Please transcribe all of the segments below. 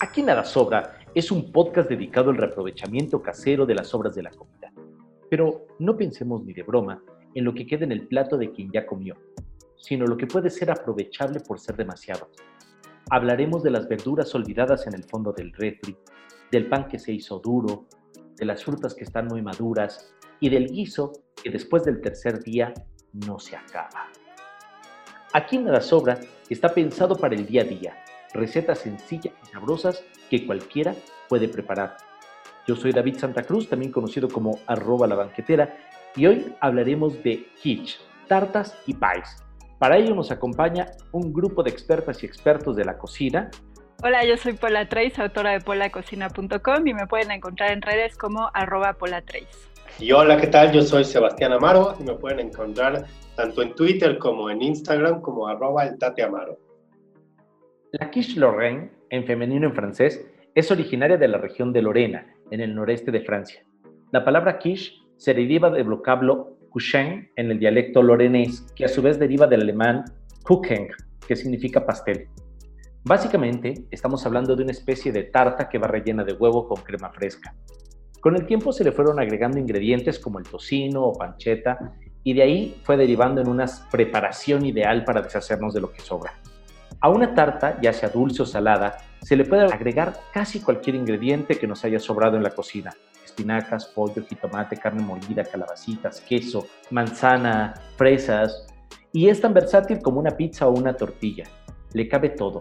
Aquí nada sobra es un podcast dedicado al reaprovechamiento casero de las sobras de la comida. Pero no pensemos ni de broma en lo que queda en el plato de quien ya comió, sino lo que puede ser aprovechable por ser demasiado. Hablaremos de las verduras olvidadas en el fondo del refri, del pan que se hizo duro, de las frutas que están muy maduras y del guiso que después del tercer día no se acaba. Aquí nada sobra está pensado para el día a día, recetas sencillas y sabrosas que cualquiera puede preparar. Yo soy David Santa Cruz, también conocido como arroba la banquetera, y hoy hablaremos de quiche, tartas y pies. Para ello nos acompaña un grupo de expertas y expertos de la cocina. Hola, yo soy Pola Trace, autora de polacocina.com y me pueden encontrar en redes como arroba Pola Y hola, ¿qué tal? Yo soy Sebastián Amaro y me pueden encontrar tanto en Twitter como en Instagram como arroba el Tate Amaro. La quiche Lorraine, en femenino en francés, es originaria de la región de Lorena, en el noreste de Francia. La palabra quiche se deriva del vocablo couchen en el dialecto lorenés, que a su vez deriva del alemán Kuchen, que significa pastel. Básicamente, estamos hablando de una especie de tarta que va rellena de huevo con crema fresca. Con el tiempo se le fueron agregando ingredientes como el tocino o pancheta y de ahí fue derivando en una preparación ideal para deshacernos de lo que sobra. A una tarta, ya sea dulce o salada, se le puede agregar casi cualquier ingrediente que nos haya sobrado en la cocina. Espinacas, pollo, jitomate, carne molida, calabacitas, queso, manzana, fresas. Y es tan versátil como una pizza o una tortilla. Le cabe todo.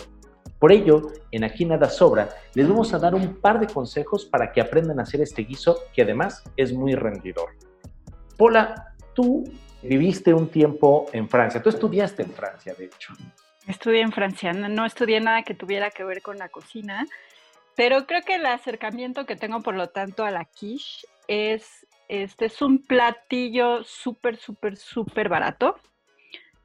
Por ello, en Aquí Nada Sobra, les vamos a dar un par de consejos para que aprendan a hacer este guiso que además es muy rendidor. Pola, tú viviste un tiempo en Francia, tú estudiaste en Francia, de hecho. Estudié en Francia, no, estudié nada que tuviera que ver con la cocina, pero creo que el acercamiento que tengo, por lo tanto, a la quiche es, este es un platillo súper, súper, súper barato,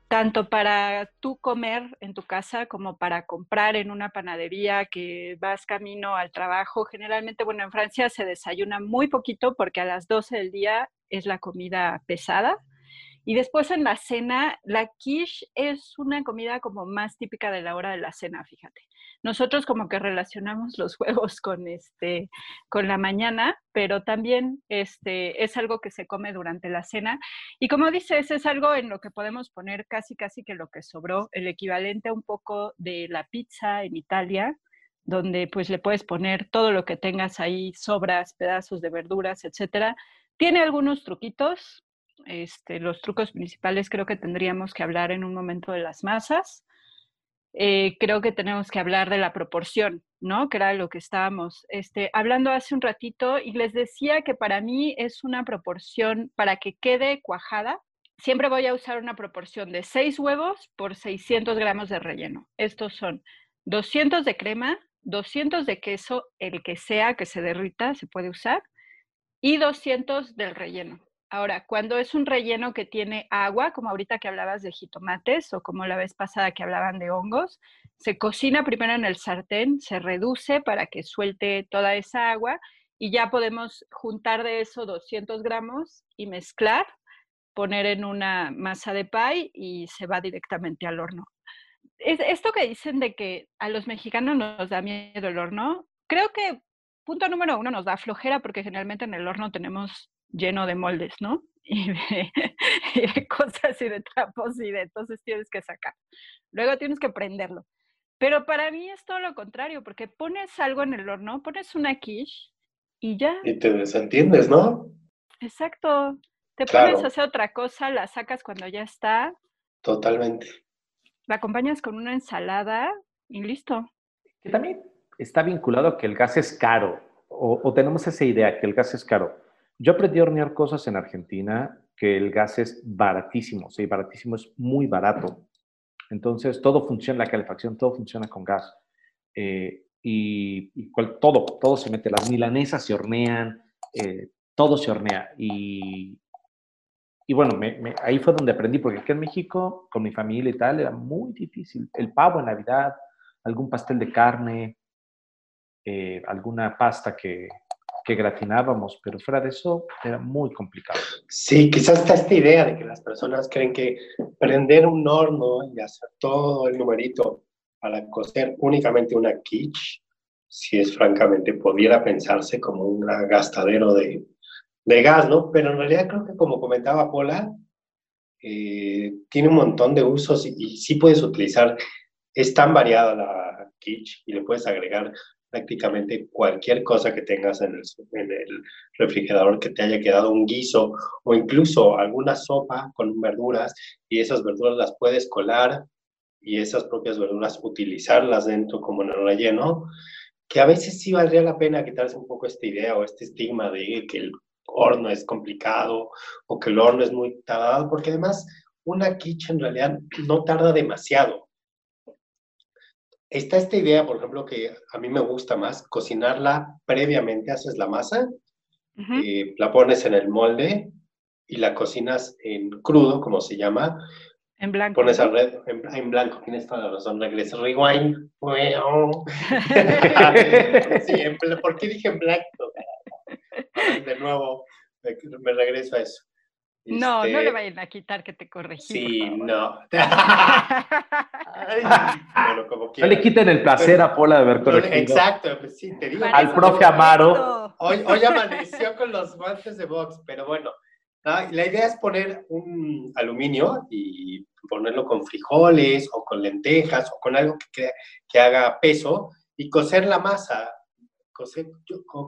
tanto para tú comer en tu casa como para comprar en una panadería que vas camino al trabajo. Generalmente, bueno, en Francia se desayuna muy poquito porque a las 12 del día es la comida pesada y después en la cena, la quiche es una comida como más típica de la hora de la cena, fíjate. Nosotros como que relacionamos los huevos con este con la mañana, pero también este es algo que se come durante la cena y como dices, es algo en lo que podemos poner casi casi que lo que sobró, el equivalente un poco de la pizza en Italia, donde pues le puedes poner todo lo que tengas ahí, sobras, pedazos de verduras, etcétera. Tiene algunos truquitos, este, los trucos principales creo que tendríamos que hablar en un momento de las masas. Eh, creo que tenemos que hablar de la proporción, ¿no? Que era lo que estábamos este, hablando hace un ratito y les decía que para mí es una proporción para que quede cuajada. Siempre voy a usar una proporción de 6 huevos por 600 gramos de relleno. Estos son 200 de crema, 200 de queso, el que sea que se derrita, se puede usar, y 200 del relleno. Ahora, cuando es un relleno que tiene agua, como ahorita que hablabas de jitomates o como la vez pasada que hablaban de hongos, se cocina primero en el sartén, se reduce para que suelte toda esa agua y ya podemos juntar de eso 200 gramos y mezclar, poner en una masa de pie y se va directamente al horno. esto que dicen de que a los mexicanos nos da miedo el horno, creo que punto número uno nos da flojera porque generalmente en el horno tenemos lleno de moldes, ¿no? Y de, cosas y de trapos y de entonces tienes que sacar. Luego tienes que prenderlo. Pero para mí es todo lo contrario, porque pones algo en el horno, pones una quiche y ya. Y te desentiendes, ¿no? Exacto. Te pones a hacer otra cosa, la sacas cuando ya está. Totalmente. La acompañas con una ensalada y listo. Que también está vinculado a que el gas es caro, o, o tenemos esa idea que el gas es caro. Yo aprendí a hornear cosas en Argentina que el gas es baratísimo, sí, baratísimo es muy barato. Entonces, todo funciona, la calefacción, todo funciona con gas. Eh, y, todo, todo se mete, las milanesas se hornean, eh, todo se hornea. Y, y bueno, ahí fue donde aprendí, porque aquí en México, con mi familia y tal, era muy difícil. El pavo en Navidad, algún pastel de carne, eh, alguna pasta que, que gratinábamos, pero fuera de eso era muy complicado. Sí, quizás está esta idea de que las personas creen que prender un horno y hacer todo el numerito para cocer únicamente una quiche si es francamente, pudiera pensarse como un gastadero de, de gas, ¿no? Pero en realidad creo que como comentaba Pola, eh, tiene un montón de usos y, y, sí puedes utilizar, es tan variada la quiche y le puedes agregar prácticamente cualquier cosa que tengas en el, en el, refrigerador que te haya quedado un guiso o incluso alguna sopa con verduras y esas verduras las puedes colar y esas propias verduras utilizarlas dentro como en el relleno, que a veces sí valdría la pena quitarse un poco esta idea o este estigma de que el horno es complicado o que el horno es muy tardado, porque además una quiche en realidad no tarda demasiado está esta idea, por ejemplo, que a mí me gusta más, cocinarla previamente, haces la masa, eh, la pones en el molde y la cocinas en crudo, como se llama. En blanco. Pones al red, en, blanco, tienes toda la razón, regresa, rewind. sí, ¿por qué dije en blanco? De nuevo, me regreso a eso. No, no le este, vayan a quitar que te corregí. Sí, no. No le quiten el placer a Pola de haber corregido. Exacto, pues sí, te digo. Al profe Amaro. Hoy, hoy amaneció con los guantes de box, pero bueno, la idea es poner un aluminio y ponerlo con frijoles o con lentejas o con algo que, que haga peso y cocer la masa. Cocer,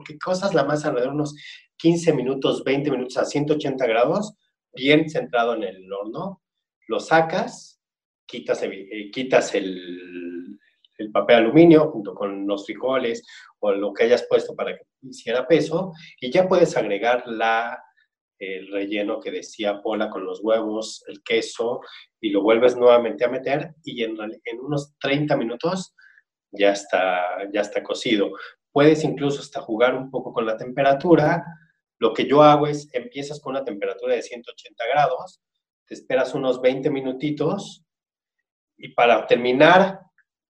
que cosas la masa alrededor de unos 15 minutos, 20 minutos a 180 grados bien centrado en el horno, lo sacas, quitas, eh, el, papel aluminio junto con los frijoles o lo que hayas puesto para que hiciera peso y ya puedes agregar la, el relleno que decía Pola con los huevos, el queso y lo vuelves nuevamente a meter y en, en unos 30 minutos ya está, ya está cocido. Puedes incluso hasta jugar un poco con la temperatura, lo que yo hago es, empiezas con una temperatura de 180 grados, te esperas unos 20 minutitos y para terminar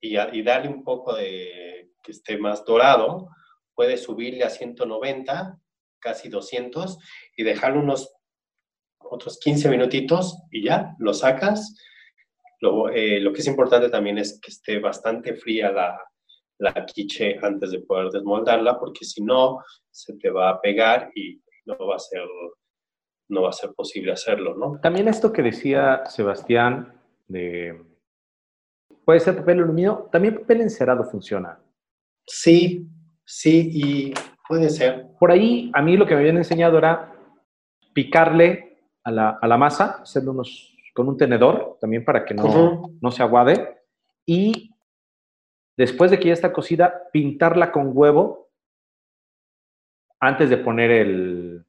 y, darle un poco de que esté más dorado, puedes subirle a 190, casi 200 y dejarlo unos otros 15 minutitos y ya, lo sacas. Lo, eh, lo, que es importante también es que esté bastante fría la, la quiche antes de poder desmoldarla, porque si no, se te va a pegar y no va a ser, no va a ser posible hacerlo, ¿no? También esto que decía Sebastián de... Puede ser papel aluminio, también papel encerado funciona. Sí, sí, y puede ser. Por ahí, a mí lo que me habían enseñado era picarle a la, a la masa, hacerlo unos, con un tenedor, también para que no, no se aguade, y después de que ya está cocida, pintarla con huevo antes de poner el,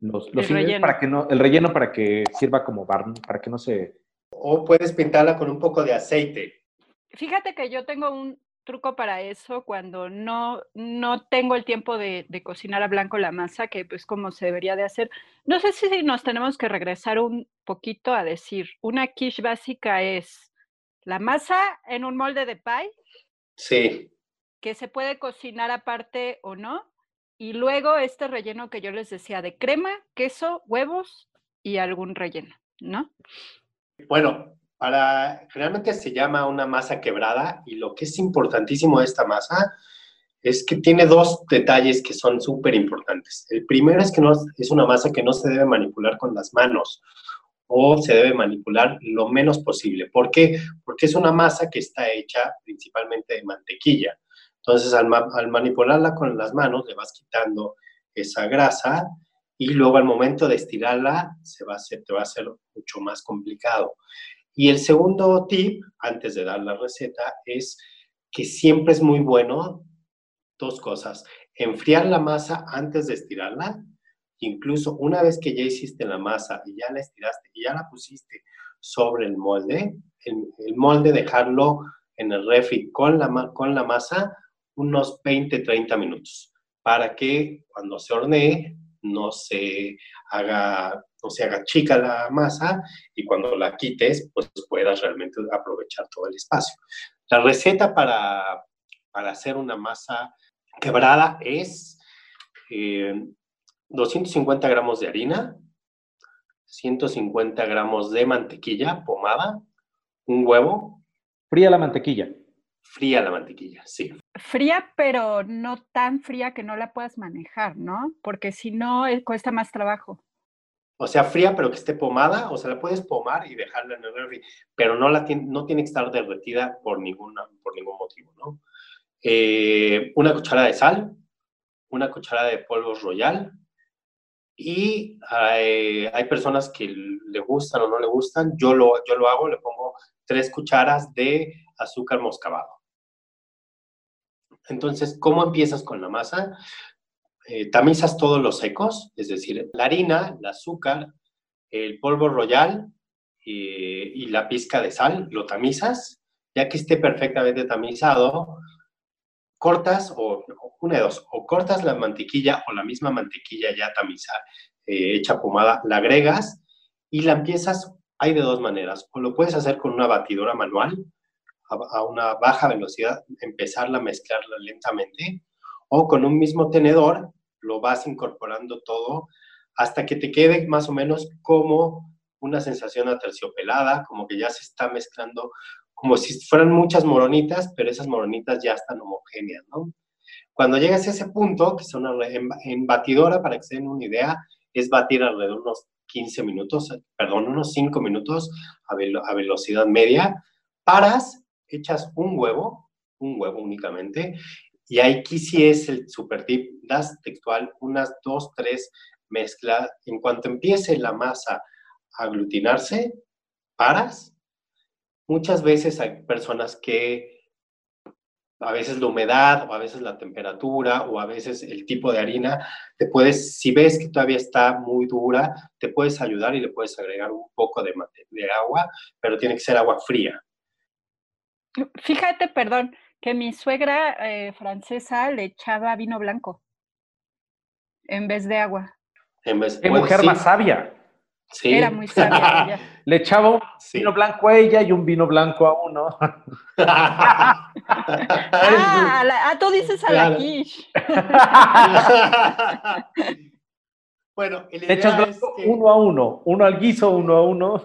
los, los relleno. para que no, el relleno para que sirva como barn, para que no se... O puedes pintarla con un poco de aceite. Fíjate que yo tengo un truco para eso cuando no, no tengo el tiempo de, de, cocinar a blanco la masa, que pues como se debería de hacer. No sé si nos tenemos que regresar un poquito a decir, una quiche básica es la masa en un molde de pie. Sí. Que se puede cocinar aparte o no. Y luego este relleno que yo les decía de crema, queso, huevos y algún relleno, ¿no? Bueno, para generalmente se llama una masa quebrada y lo que es importantísimo de esta masa es que tiene dos detalles que son súper importantes. El primero es que no, es una masa que no se debe manipular con las manos o se debe manipular lo menos posible. ¿Por qué? Porque es una masa que está hecha principalmente de mantequilla. Entonces, al, manipularla con las manos, le vas quitando esa grasa y luego al momento de estirarla se va a hacer, te va a ser mucho más complicado. Y el segundo tip, antes de dar la receta, es que siempre es muy bueno dos cosas. Enfriar la masa antes de estirarla. Incluso una vez que ya hiciste la masa y ya la estiraste y ya la pusiste sobre el molde, el, el molde dejarlo en el refri con la, con la masa unos 20, 30 minutos para que cuando se hornee no se haga, no se haga chica la masa y cuando la quites, pues puedas realmente aprovechar todo el espacio. La receta para, para hacer una masa quebrada es 250 eh, gramos de harina, 150 gramos de mantequilla pomada, un huevo. Fría la mantequilla. Fría la mantequilla, sí. Fría, pero no tan fría que no la puedas manejar, ¿no? Porque si no, eh, cuesta más trabajo. O sea, fría, pero que esté pomada, o sea, la puedes pomar y dejarla en el refri, pero no, la tiene, no tiene que estar derretida por, por ningún motivo, ¿no? Eh, una cucharada de sal, una cucharada de polvo royal, y hay, hay, personas que le gustan o no le gustan. Yo lo, yo lo hago, le pongo tres cucharas de azúcar moscabado. Entonces, ¿cómo empiezas con la masa? Eh, tamizas todos los secos, es decir, la harina, el azúcar, el polvo royal eh, y la pizca de sal, lo tamizas. Ya que esté perfectamente tamizado, cortas o una de dos, o cortas la mantequilla o la misma mantequilla ya tamizada, eh, hecha pomada, la agregas y la empiezas, hay de dos maneras, o lo puedes hacer con una batidora manual a, una baja velocidad, empezarla a mezclarla lentamente, o con un mismo tenedor lo vas incorporando todo hasta que te quede más o menos como una sensación aterciopelada, como que ya se está mezclando como si fueran muchas moronitas, pero esas moronitas ya están homogéneas, ¿no? Cuando llegas a ese punto, que son en, batidora, para que se den una idea, es batir alrededor de unos 15 minutos, perdón, unos 5 minutos a, a velocidad media, paras, echas un huevo, un huevo únicamente, y aquí sí es el super tip, das textual unas 2, 3 mezclas, en cuanto empiece la masa a aglutinarse, paras, Muchas veces hay personas que a veces la humedad o a veces la temperatura o a veces el tipo de harina, te puedes, si ves que todavía está muy dura, te puedes ayudar y le puedes agregar un poco de, de agua, pero tiene que ser agua fría. Fíjate, perdón, que mi suegra eh, francesa le echaba vino blanco en vez de agua. En vez, Qué mujer más sabia. Era muy sabia Le echaba un vino blanco a ella y un vino blanco a uno. ah, a tú dices a la quiche. bueno, Le echas uno a uno, uno al guiso, uno a uno.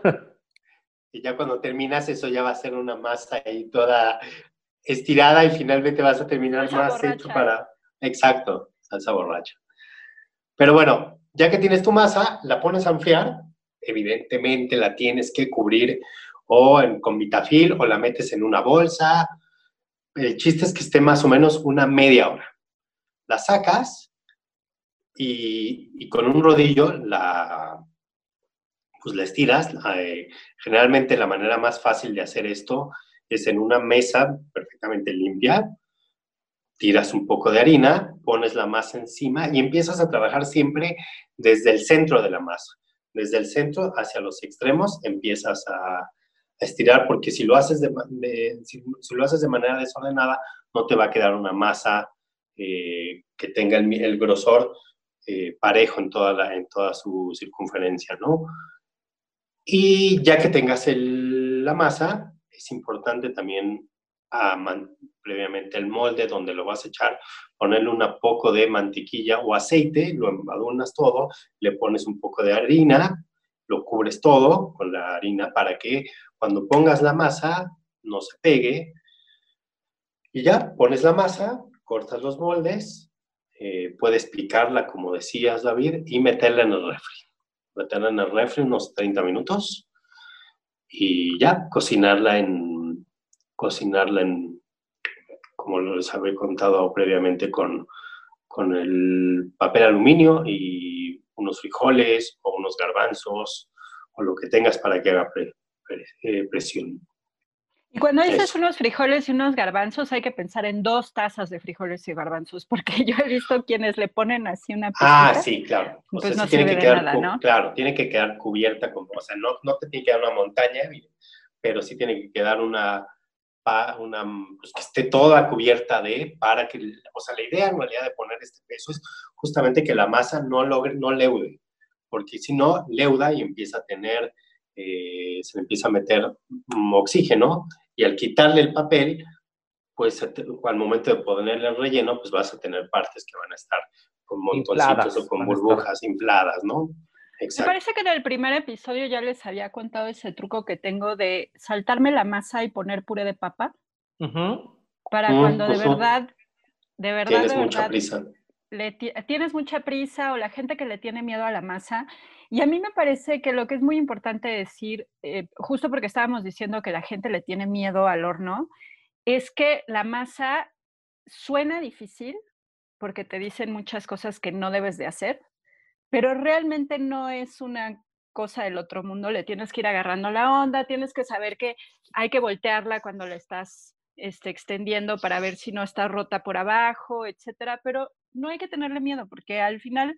Y ya cuando terminas eso ya va a ser una masa ahí toda estirada y finalmente vas a terminar más hecho para... Exacto, salsa borracha. Pero bueno, ya que tienes tu masa, la pones a enfriar evidentemente la tienes que cubrir o con vitafil o la metes en una bolsa. El chiste es que esté más o menos una media hora. La sacas y, con un rodillo la, pues la estiras. Eh, generalmente la manera más fácil de hacer esto es en una mesa perfectamente limpia. Tiras un poco de harina, pones la masa encima y empiezas a trabajar siempre desde el centro de la masa desde el centro hacia los extremos empiezas a, estirar, porque si lo, haces de, si, lo haces de manera desordenada, no te va a quedar una masa eh, que tenga el, grosor eh, parejo en toda, la, en toda su circunferencia, ¿no? Y ya que tengas la masa, es importante también a previamente el molde donde lo vas a echar, ponerle un poco de mantequilla o aceite, lo embadurnas todo, le pones un poco de harina, lo cubres todo con la harina para que cuando pongas la masa no se pegue. Y ya, pones la masa, cortas los moldes, eh, puedes picarla como decías David y meterla en el refri. Meterla en el refri unos 30 minutos y ya, cocinarla en, cocinarla en como les había contado previamente, con, con el papel aluminio y unos frijoles o unos garbanzos o lo que tengas para que haga eh, presión. Y cuando dices unos frijoles y unos garbanzos, hay que pensar en dos tazas de frijoles y garbanzos, porque yo he visto quienes le ponen así una Ah, sí, claro. pues no tiene que quedar, nada, ¿no? Claro, tiene que quedar cubierta, con, o sea, no, no te tiene que quedar una montaña, pero sí tiene que quedar una, una, pues, que esté toda cubierta de, para que, o sea, la idea en realidad de poner este peso es justamente que la masa no logre, no leude, porque si no, leuda y empieza a tener, eh, se empieza a meter oxígeno, y al quitarle el papel, pues al momento de ponerle el relleno, pues vas a tener partes que van a estar con montoncitos o con burbujas infladas, ¿no? Me parece que en el primer episodio ya les había contado ese truco que tengo de saltarme la masa y poner puré de papa. para Mm, cuando de ujú. verdad, de verdad, Tienes de mucha verdad, prisa. le ti- tienes mucha prisa o la gente que le tiene miedo a la masa. Y a mí me parece que lo que es muy importante decir, eh, justo porque estábamos diciendo que la gente le tiene miedo al horno, es que la masa suena difícil porque te dicen muchas cosas que no debes de hacer, pero realmente no es una cosa del otro mundo, le tienes que ir agarrando la onda, tienes que saber que hay que voltearla cuando la estás este, extendiendo para ver si no está rota por abajo, etcétera, pero no hay que tenerle miedo porque al final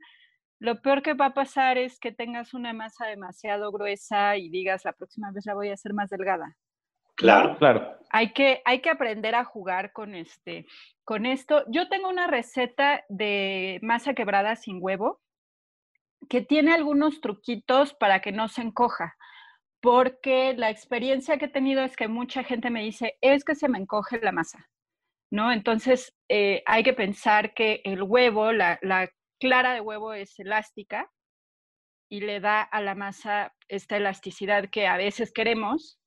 lo peor que va a pasar es que tengas una masa demasiado gruesa y digas la próxima vez la voy a hacer más delgada. Claro. Claro. Hay que, hay que aprender a jugar con, este, con esto. Yo tengo una receta de masa quebrada sin huevo que tiene algunos truquitos para que no se encoja, porque la experiencia que he tenido es que mucha gente me dice, es que se me encoge la masa, ¿no? Entonces eh, hay que pensar que el huevo, la, la clara de huevo es elástica y le da a la masa esta elasticidad que a veces queremos,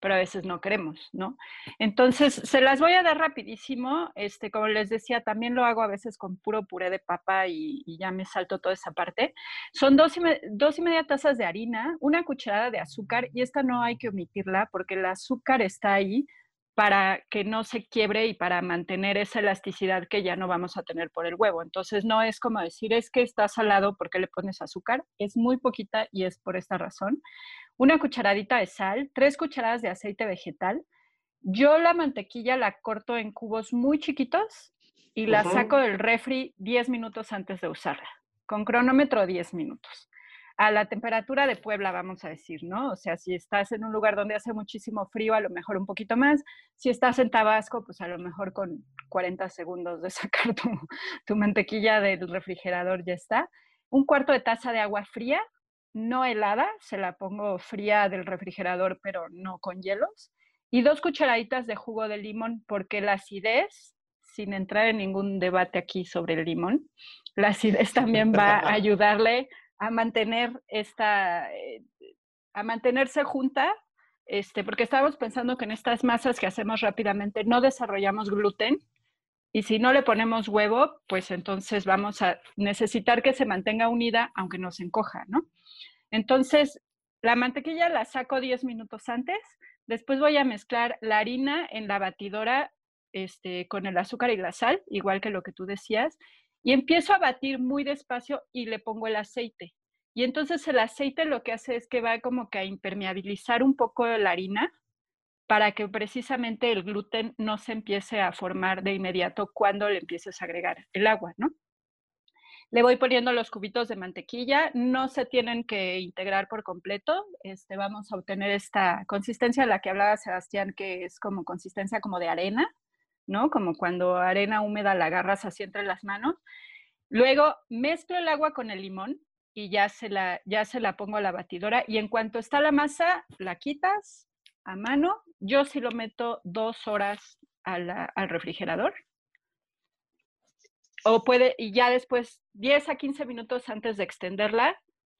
pero a veces no queremos, ¿no? Entonces, se las voy a dar rapidísimo. Este, como les decía, también lo hago a veces con puro puré de papa y, ya me salto toda esa parte. Son dos y, dos y media tazas de harina, una cucharada de azúcar, y esta no hay que omitirla porque el azúcar está ahí para que no se quiebre y para mantener esa elasticidad que ya no vamos a tener por el huevo. Entonces, no es como decir, es que está salado porque le pones azúcar, es muy poquita y es por esta razón una cucharadita de sal, tres cucharadas de aceite vegetal. Yo la mantequilla la corto en cubos muy chiquitos y la saco del refri 10 minutos antes de usarla, con cronómetro 10 minutos. A la temperatura de Puebla, vamos a decir, ¿no? O sea, si estás en un lugar donde hace muchísimo frío, a lo mejor un poquito más. Si estás en Tabasco, pues a lo mejor con 40 segundos de sacar tu, tu mantequilla del refrigerador ya está. Un cuarto de taza de agua fría, no helada, se la pongo fría del refrigerador, pero no con hielos. Y dos cucharaditas de jugo de limón, porque la acidez, sin entrar en ningún debate aquí sobre el limón, la acidez también va a ayudarle a mantener esta, eh, a mantenerse junta, este, porque estábamos pensando que en estas masas que hacemos rápidamente no desarrollamos gluten, y si no le ponemos huevo, pues entonces vamos a necesitar que se mantenga unida, aunque no se encoja, ¿no? Entonces, la mantequilla la saco 10 minutos antes, después voy a mezclar la harina en la batidora este, con el azúcar y la sal, igual que lo que tú decías, y empiezo a batir muy despacio y le pongo el aceite. Y entonces el aceite lo que hace es que va como que a impermeabilizar un poco la harina para que precisamente el gluten no se empiece a formar de inmediato cuando le empieces a agregar el agua, ¿no? Le voy poniendo los cubitos de mantequilla, no se tienen que integrar por completo, este, vamos a obtener esta consistencia la que hablaba Sebastián, que es como consistencia como de arena, ¿no? Como cuando arena húmeda la agarras así entre las manos. Luego mezclo el agua con el limón y ya se la, ya se la pongo a la batidora y en cuanto está la masa, la quitas a mano. Yo sí lo meto dos horas al refrigerador. O puede, y ya después, 10 a 15 minutos antes de extenderla,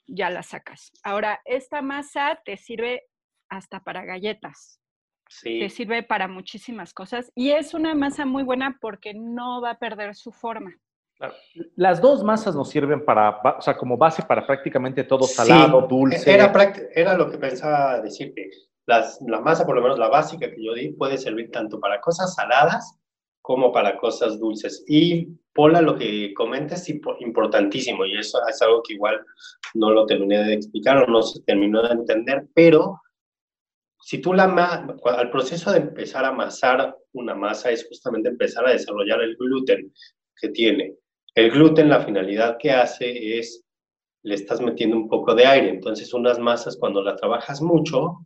ya la sacas. Ahora, esta masa te sirve hasta para galletas, Sí. te sirve para muchísimas cosas y es una masa muy buena porque no va a perder su forma. Claro. Las dos masas nos sirven para, o sea, como base para prácticamente todo Sí, salado, dulce. Era, era lo que pensaba decirte. Las, la masa, por lo menos la básica que yo di, puede servir tanto para cosas saladas como para cosas dulces. Y Pola, lo que comentas es impo- importantísimo y eso es algo que igual no lo terminé de explicar o no se terminó de entender, pero si tú la al proceso de empezar a amasar una masa es justamente empezar a desarrollar el gluten que tiene. El gluten, la finalidad que hace es, le estás metiendo un poco de aire. Entonces, unas masas, cuando las trabajas mucho,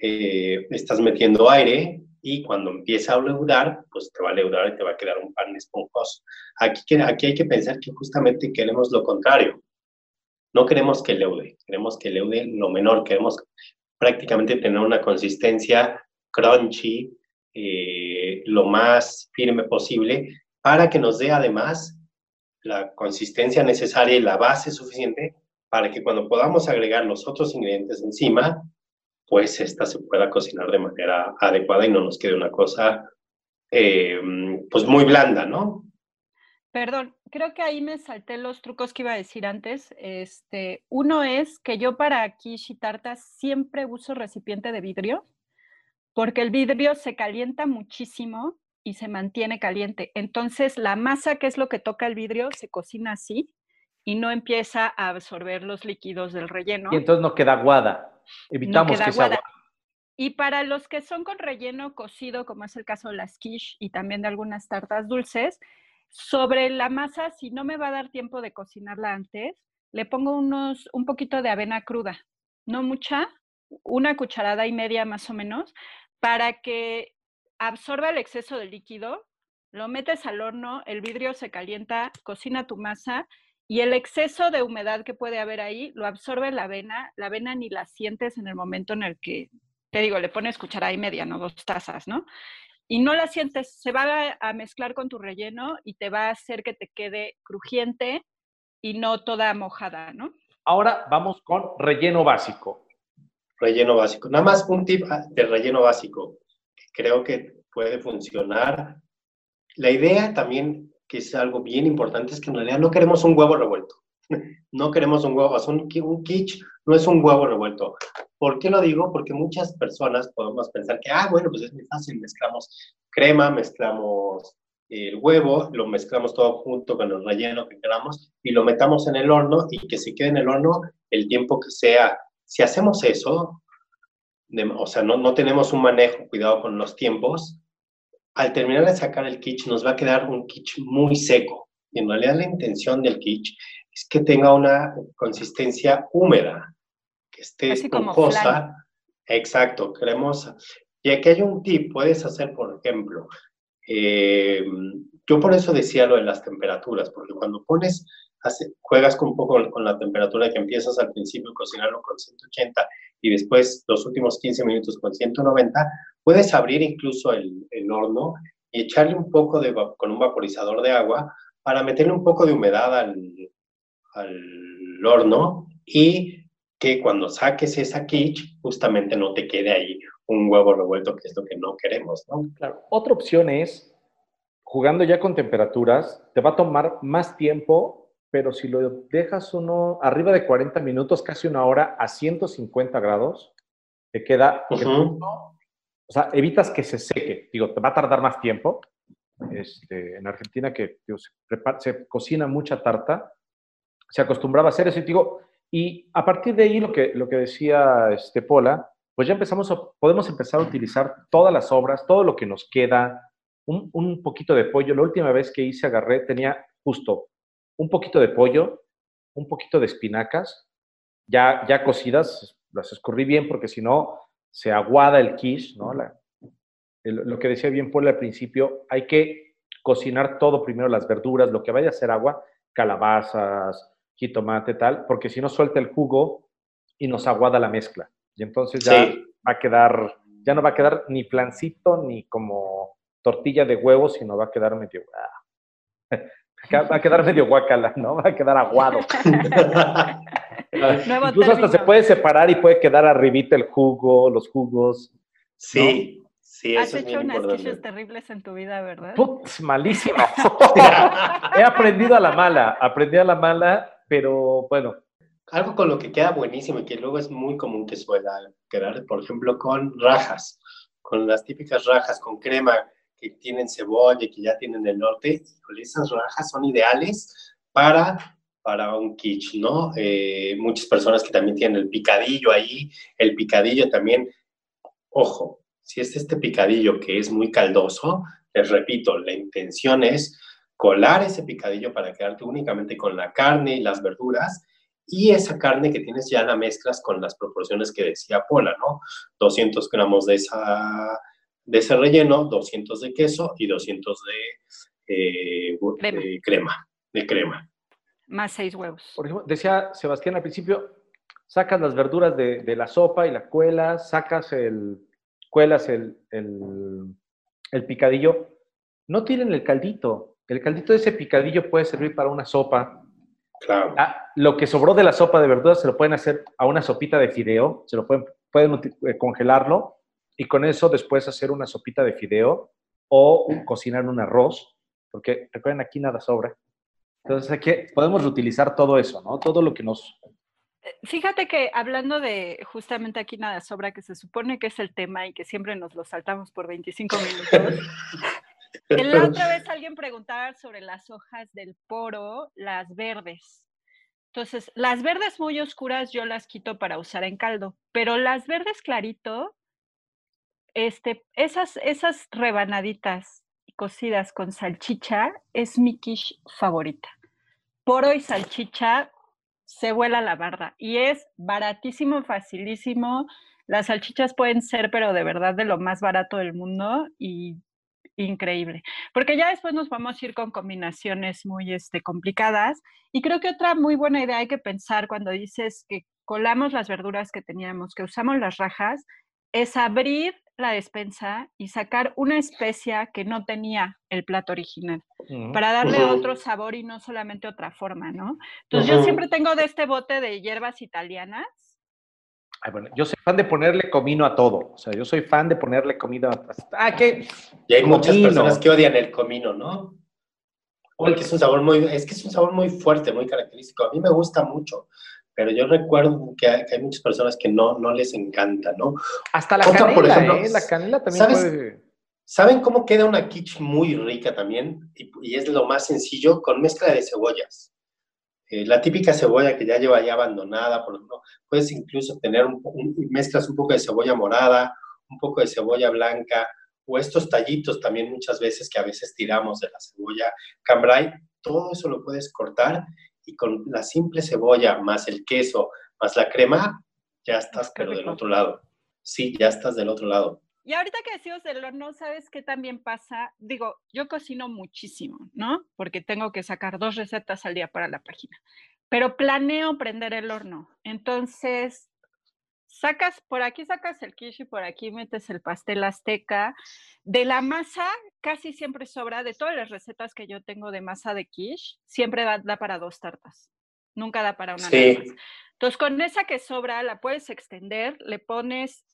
eh, estás metiendo aire y cuando empieza a leudar, pues te va a leudar y te va a quedar un pan esponjoso. Aquí, aquí hay que pensar que justamente queremos lo contrario. No queremos que leude, queremos que leude lo menor, queremos prácticamente tener una consistencia crunchy, eh, lo más firme posible, para que nos dé además la consistencia necesaria y la base suficiente para que cuando podamos agregar los otros ingredientes encima, pues esta se pueda cocinar de manera adecuada y no nos quede una cosa eh, pues muy blanda, ¿no? Perdón, creo que ahí me salté los trucos que iba a decir antes. Este, uno es que yo para quiche y tartas siempre uso recipiente de vidrio, porque el vidrio se calienta muchísimo y se mantiene caliente. Entonces, la masa, que es lo que toca el vidrio, se cocina así y no empieza a absorber los líquidos del relleno. Y entonces no queda aguada. Evitamos queda que sea aguada. aguada. Y para los que son con relleno cocido, como es el caso de las quiche y también de algunas tartas dulces, sobre la masa, si no me va a dar tiempo de cocinarla antes, le pongo unos, un poquito de avena cruda, no mucha, una cucharada y media más o menos, para que absorba el exceso de líquido, lo metes al horno, el vidrio se calienta, cocina tu masa y el exceso de humedad que puede haber ahí lo absorbe la avena, la avena ni la sientes en el momento en el que, te digo, le pones cucharada y media, no dos tazas, ¿no? Y no la sientes, se va a, a mezclar con tu relleno y te va a hacer que te quede crujiente y no toda mojada, ¿no? Ahora vamos con relleno básico. Relleno básico. Nada más un tip ah, de relleno básico que creo que puede funcionar. La idea también, que es algo bien importante, es que en realidad no queremos un huevo revuelto. No queremos un huevo, sea, un, qui- un quiche no es un huevo revuelto. ¿Por qué lo digo? Porque muchas personas podemos pensar que, ah, bueno, pues es muy fácil, mezclamos crema, mezclamos el huevo, lo mezclamos todo junto con el relleno que queramos y lo metamos en el horno y que se quede en el horno el tiempo que sea. Si hacemos eso, o sea, no, no tenemos un manejo, cuidado con los tiempos, al terminar de sacar el quiche nos va a quedar un quiche muy seco. Y en realidad la intención del quiche es que tenga una consistencia húmeda, que esté Así esponjosa, exacto, cremosa. Y aquí hay un tip, puedes hacer, por ejemplo, eh, yo por eso decía lo de las temperaturas, porque cuando pones, hace- juegas con un poco con, con la temperatura que empiezas al principio cocinarlo con 180 y después los últimos 15 minutos con 190, puedes abrir incluso el, el horno y echarle un poco de, con un vaporizador de agua para meterle un poco de humedad al, al horno y que cuando saques esa quiche, justamente no te quede ahí un huevo revuelto, que es lo que no queremos, ¿no? Claro. Otra opción es, jugando ya con temperaturas, te va a tomar más tiempo, pero si lo dejas uno arriba de 40 minutos, casi una hora, a 150 grados, te queda, Ujú. punto- o sea, evitas que se seque. Digo, te va a tardar más tiempo. Este, en Argentina, que digo, se, prepara- se cocina mucha tarta, se acostumbraba a hacer eso. Y, digo, y a partir de ahí, lo que, lo que decía este, Pola, pues ya empezamos podemos empezar a utilizar todas las obras, todo lo que nos queda, un, un poquito de pollo. La última vez que hice agarré tenía justo un poquito de pollo, un poquito de espinacas, ya, ya cocidas, las escurrí bien porque si no se aguada el quiche, ¿no? Lo que decía bien Paul al principio, hay que cocinar todo primero, las verduras, lo que vaya a ser agua, calabazas, jitomate, tal, porque si no suelta el jugo y nos aguada la mezcla. Y entonces ya Sí. va a quedar, ya no va a quedar ni flancito ni como tortilla de huevo, sino va a quedar medio, ah, va a quedar medio guacala, ¿no? Va a quedar aguado. Nuevo Incluso hasta se puede separar y puede quedar arribita el jugo, los jugos. sí, sí, Has eso es hecho unas quiches terribles en tu vida, ¿verdad? Putz, malísimo. He aprendido a la mala, aprendí a la mala, pero bueno, Algo con lo que queda buenísimo y que luego es muy común que suele quedar, por ejemplo, con rajas, con las típicas rajas con crema que tienen cebolla y que ya tienen el norte. esas rajas son ideales para, para un quiche, ¿no? Eh, muchas personas que también tienen el picadillo ahí, el picadillo también, ojo, si es este picadillo que es muy caldoso, les repito, la intención es colar ese picadillo para quedarte únicamente con la carne y las verduras y esa carne que tienes ya la mezclas con las proporciones que decía Pola, ¿no? 200 gramos de, esa, de ese relleno, 200 de queso y 200 de, eh, Crema. de crema, de crema. Más seis huevos. por ejemplo, decía Sebastián al principio, sacas las verduras de, de la sopa y la cuelas, sacas el, cuelas el, el, el picadillo. No tiren el caldito. El caldito de ese picadillo puede servir para una sopa. Claro. Ah, lo que sobró de la sopa de verduras se lo pueden hacer a una sopita de fideo, se lo pueden, pueden eh, congelarlo y con eso después hacer una sopita de fideo o cocinar un arroz, porque recuerden, aquí nada sobra. Entonces, aquí podemos reutilizar todo eso, ¿no? Todo lo que nos... Eh, fíjate que hablando de justamente aquí nada sobra, que se supone que es el tema y que siempre nos lo saltamos por 25 minutos. La otra vez alguien preguntaba sobre las hojas del poro, las verdes. Entonces, las verdes muy oscuras yo las quito para usar en caldo, pero las verdes clarito, este, esas, esas rebanaditas cocidas con salchicha es mi quiche favorita. Poro y salchicha se vuela la barda y es baratísimo, facilísimo. Las salchichas pueden ser, pero de verdad de lo más barato del mundo y increíble. Porque ya después nos vamos a ir con combinaciones muy este, complicadas. Y creo que otra muy buena idea hay que pensar cuando dices que colamos las verduras que teníamos, que usamos las rajas, es abrir la despensa y sacar una especia que no tenía el plato original, para darle otro sabor y no solamente otra forma, ¿no? Entonces yo siempre tengo de este bote de hierbas italianas bueno, yo soy fan de ponerle comino a todo. O sea, yo soy fan de ponerle comino a... Ah, ¿qué? Y hay muchas personas que odian el comino, ¿no? Porque es un sabor muy... Es que es un sabor muy fuerte, muy característico. A mí me gusta mucho, pero yo recuerdo que hay, muchas personas que no, no les encanta, ¿no? Hasta la canela, por ejemplo, ¿eh? La canela también puede... ¿Saben cómo queda una quiche muy rica también? y es lo más sencillo, con mezcla de cebollas. Eh, la típica cebolla que ya lleva ya abandonada, por ejemplo, puedes incluso tener un, mezclas un poco de cebolla morada, un poco de cebolla blanca, o estos tallitos también muchas veces que a veces tiramos de la cebolla cambrai, todo eso lo puedes cortar y con la simple cebolla más el queso más la crema, ya estás, pero del otro lado. Sí, ya estás del otro lado. Y ahorita que decimos del horno, ¿sabes qué también pasa? Digo, yo cocino muchísimo, ¿no? Porque tengo que sacar dos recetas al día para la página. Pero planeo prender el horno. Entonces, sacas, por aquí sacas el quiche y por aquí metes el pastel azteca. De la masa, casi siempre sobra, de todas las recetas que yo tengo de masa de quiche, siempre da, para dos tartas. Nunca da para una sí. Entonces, con esa que sobra, la puedes extender, le pones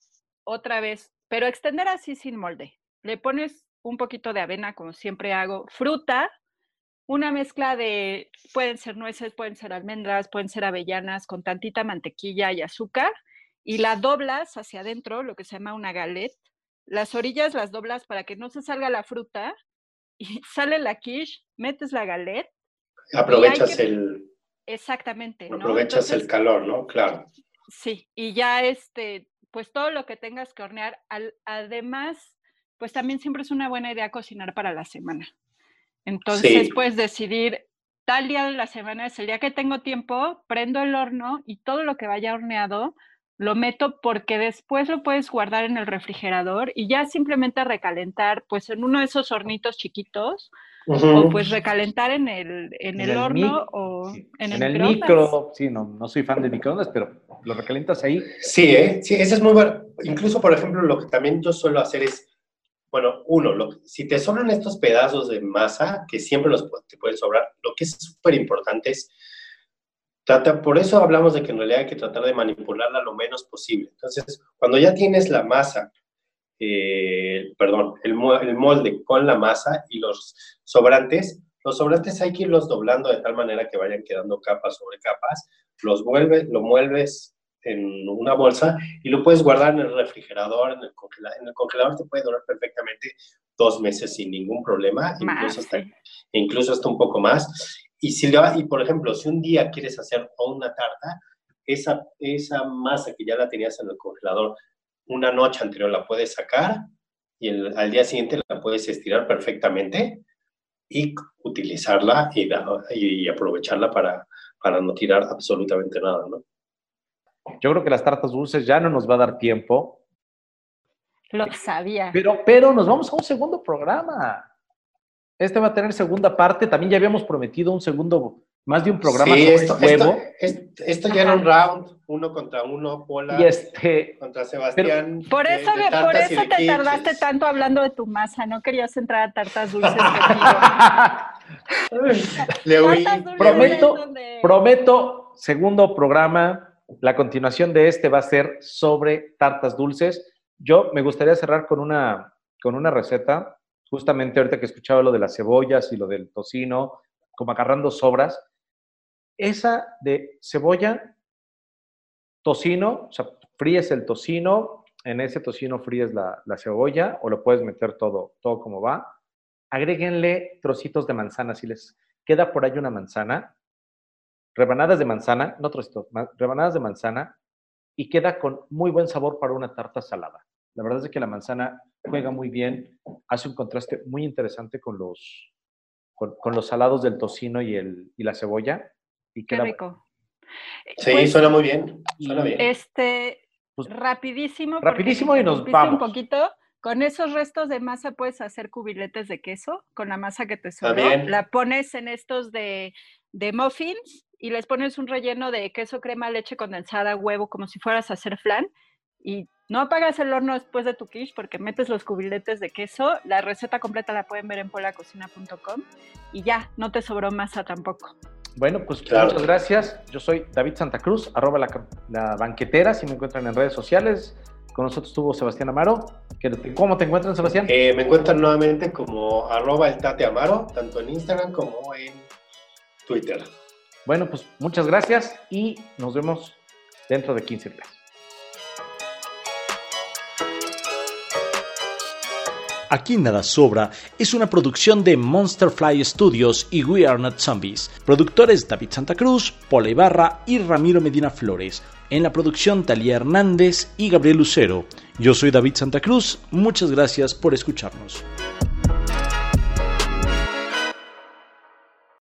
otra vez pero extender así sin molde. Le pones un poquito de avena, como siempre hago, fruta, una mezcla de, pueden ser nueces, pueden ser almendras, pueden ser avellanas, con tantita mantequilla y azúcar, y la doblas hacia adentro, lo que se llama una galette. Las orillas las doblas para que no se salga la fruta, y sale la quiche, metes la galette. Aprovechas el... Exactamente. Aprovechas el calor, ¿no? Claro. Sí, y ya este, pues todo lo que tengas que hornear. además, pues también siempre es una buena idea cocinar para la semana. Entonces puedes decidir, tal día de la semana es el día que tengo tiempo, prendo el horno y todo lo que vaya horneado lo meto porque después lo puedes guardar en el refrigerador y ya simplemente recalentar pues en uno de esos hornitos chiquitos o pues recalentar en el, en, el, horno o en, el, en el micro. Sí, no, no soy fan de microondas, pero lo recalientas ahí. Sí, ¿eh? sí, ese es muy bueno. Incluso, por ejemplo, lo que también yo suelo hacer es, bueno, uno, lo, si te sobran estos pedazos de masa, que siempre los te pueden sobrar, lo que es súper importante es, trata, por eso hablamos de que en realidad hay que tratar de manipularla lo menos posible. Entonces, cuando ya tienes la masa eh, perdón, el, molde con la masa y los sobrantes, los sobrantes hay que irlos doblando de tal manera que vayan quedando capas sobre capas, los vuelves, lo mueves en una bolsa y lo puedes guardar en el refrigerador, en el congelador. En el congelador te puede durar perfectamente dos meses sin ningún problema, incluso, hasta, incluso hasta un poco más. Y, si le y por ejemplo, si un día quieres hacer una tarta, esa, esa masa que ya la tenías en el congelador, una noche anterior la puedes sacar y al día siguiente la puedes estirar perfectamente y utilizarla y, y aprovecharla para, para no tirar absolutamente nada, ¿no? Yo creo que las tartas dulces ya no nos va a dar tiempo. Lo sabía. Pero, pero nos vamos a un segundo programa. Este va a tener segunda parte. También ya habíamos prometido un segundo más de un programa sí, esto, Esto, ya era un round, uno contra uno, Pola y este, contra Sebastián. por eso, por eso te tardaste tanto hablando de tu masa, no querías entrar a tartas dulces Le oí. Prometo, prometo, segundo programa, la continuación de este va a ser sobre tartas dulces. Yo me gustaría cerrar con una, con una receta justamente ahorita que escuchaba lo de las cebollas y lo del tocino, como agarrando sobras, esa de cebolla, tocino, o sea, fríes el tocino, en ese tocino fríes la, la, cebolla o lo puedes meter todo, todo como va. Agréguenle trocitos de manzana, si les queda por ahí una manzana, rebanadas de manzana, no trocitos, rebanadas de manzana, y queda con muy buen sabor para una tarta salada. La verdad es que la manzana juega muy bien, hace un contraste muy interesante con los, con, los salados del tocino y, el, y la cebolla. Y Qué rico. Sí, pues suena muy bien. Suena bien. Este, pues, rapidísimo. Rapidísimo y nos vamos. Un poquito. Con esos restos de masa puedes hacer cubiletes de queso, con la masa que te sobró. La pones en estos de, de muffins y les pones un relleno de queso, crema, leche condensada, huevo, como si fueras a hacer flan. Y no apagas el horno después de tu quiche porque metes los cubiletes de queso. La receta completa la pueden ver en polacocina.com y ya, no te sobró masa tampoco. Bueno, pues muchas gracias. Yo soy David Santa Cruz, arroba la, banquetera, si me encuentran en redes sociales. Con nosotros estuvo Sebastián Amaro. ¿Cómo te encuentran, Sebastián? Eh, me encuentran nuevamente como arroba el Tate Amaro, tanto en Instagram como en Twitter. Bueno, pues muchas gracias y nos vemos dentro de 15 días. Aquí Nada Sobra es una producción de Monster Fly Studios y We Are Not Zombies. Productores David Santa Cruz, Paula Ibarra y Ramiro Medina Flores. En la producción Talía Hernández y Gabriel Lucero. Yo soy David Santa Cruz, muchas gracias por escucharnos.